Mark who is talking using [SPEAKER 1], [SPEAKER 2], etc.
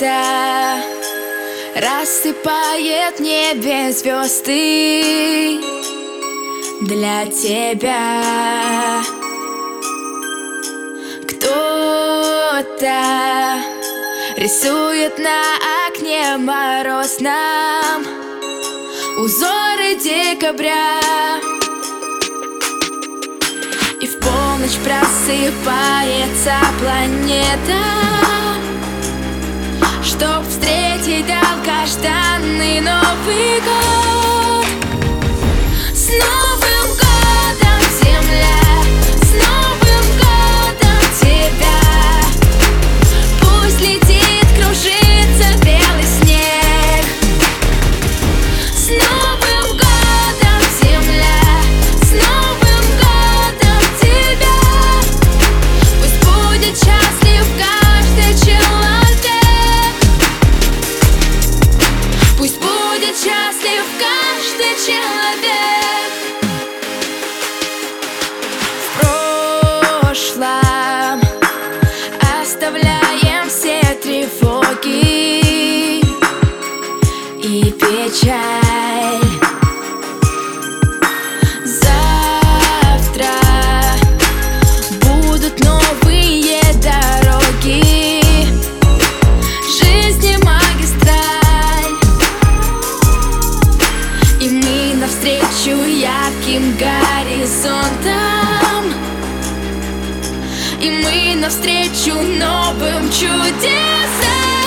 [SPEAKER 1] Кто-то рассыпает небе звезды для тебя. Кто-то рисует на окне морозном узоры декабря. И в полночь просыпается планета долгожданный Новый Прощай Завтра будут новые дороги. Жизни магистраль. И мы навстречу ярким горизонтом, И мы навстречу новым чудесам.